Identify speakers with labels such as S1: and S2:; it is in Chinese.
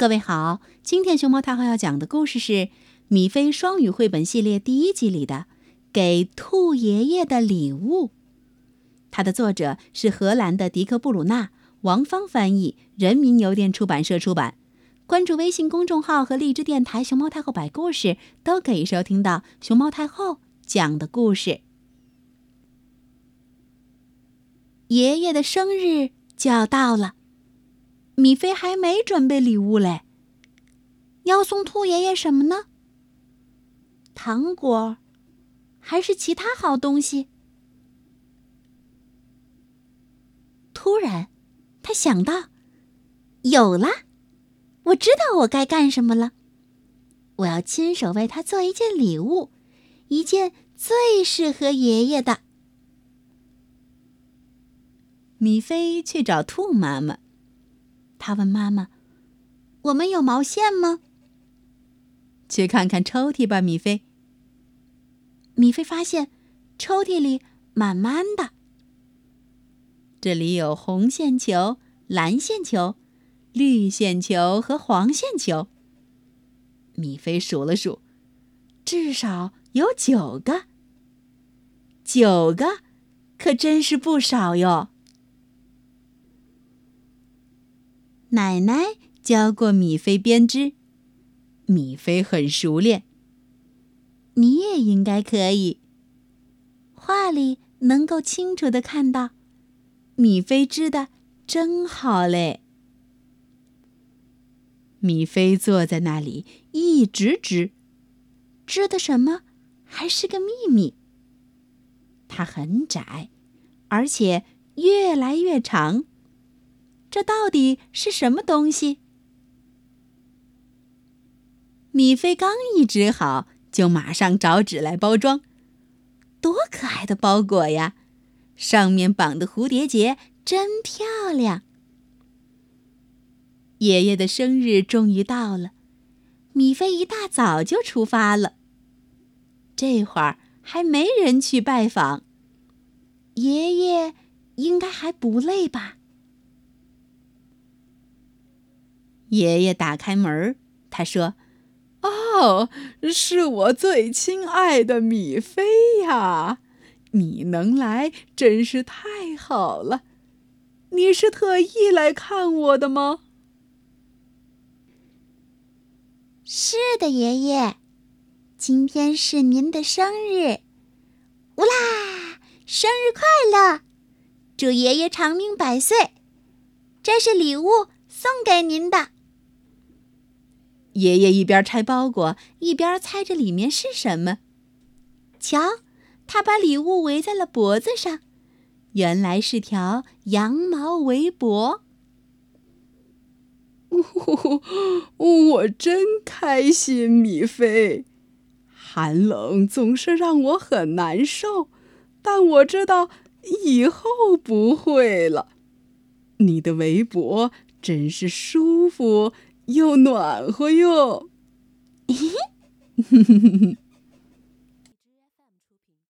S1: 各位好，今天熊猫太后要讲的故事是《米菲双语绘本系列》第一集里的《给兔爷爷的礼物》。它的作者是荷兰的迪克·布鲁纳，王芳翻译，人民邮电出版社出版。关注微信公众号和荔枝电台“熊猫太后摆故事”，都可以收听到熊猫太后讲的故事。爷爷的生日就要到了。米菲还没准备礼物嘞。要送兔爷爷什么呢？糖果，还是其他好东西？突然，他想到，有了！我知道我该干什么了。我要亲手为他做一件礼物，一件最适合爷爷的。米菲去找兔妈妈。他问妈妈：“我们有毛线吗？”去看看抽屉吧，米菲。米菲发现抽屉里满满的。这里有红线球、蓝线球、绿线球和黄线球。米菲数了数，至少有九个。九个，可真是不少哟。奶奶教过米菲编织，米菲很熟练。你也应该可以。画里能够清楚的看到，米菲织的真好嘞。米菲坐在那里一直织，织的什么还是个秘密。它很窄，而且越来越长。这到底是什么东西？米菲刚一织好，就马上找纸来包装。多可爱的包裹呀！上面绑的蝴蝶结真漂亮。爷爷的生日终于到了，米菲一大早就出发了。这会儿还没人去拜访，爷爷应该还不累吧？爷爷打开门，他说：“
S2: 哦，是我最亲爱的米菲呀！你能来真是太好了。你是特意来看我的吗？”“
S3: 是的，爷爷，今天是您的生日，乌啦！生日快乐！祝爷爷长命百岁！这是礼物，送给您的。”
S1: 爷爷一边拆包裹，一边猜着里面是什么。瞧，他把礼物围在了脖子上，原来是条羊毛围脖。
S2: 我真开心，米菲。寒冷总是让我很难受，但我知道以后不会了。你的围脖真是舒服。又暖和哟嘿嘿哼哼哼哼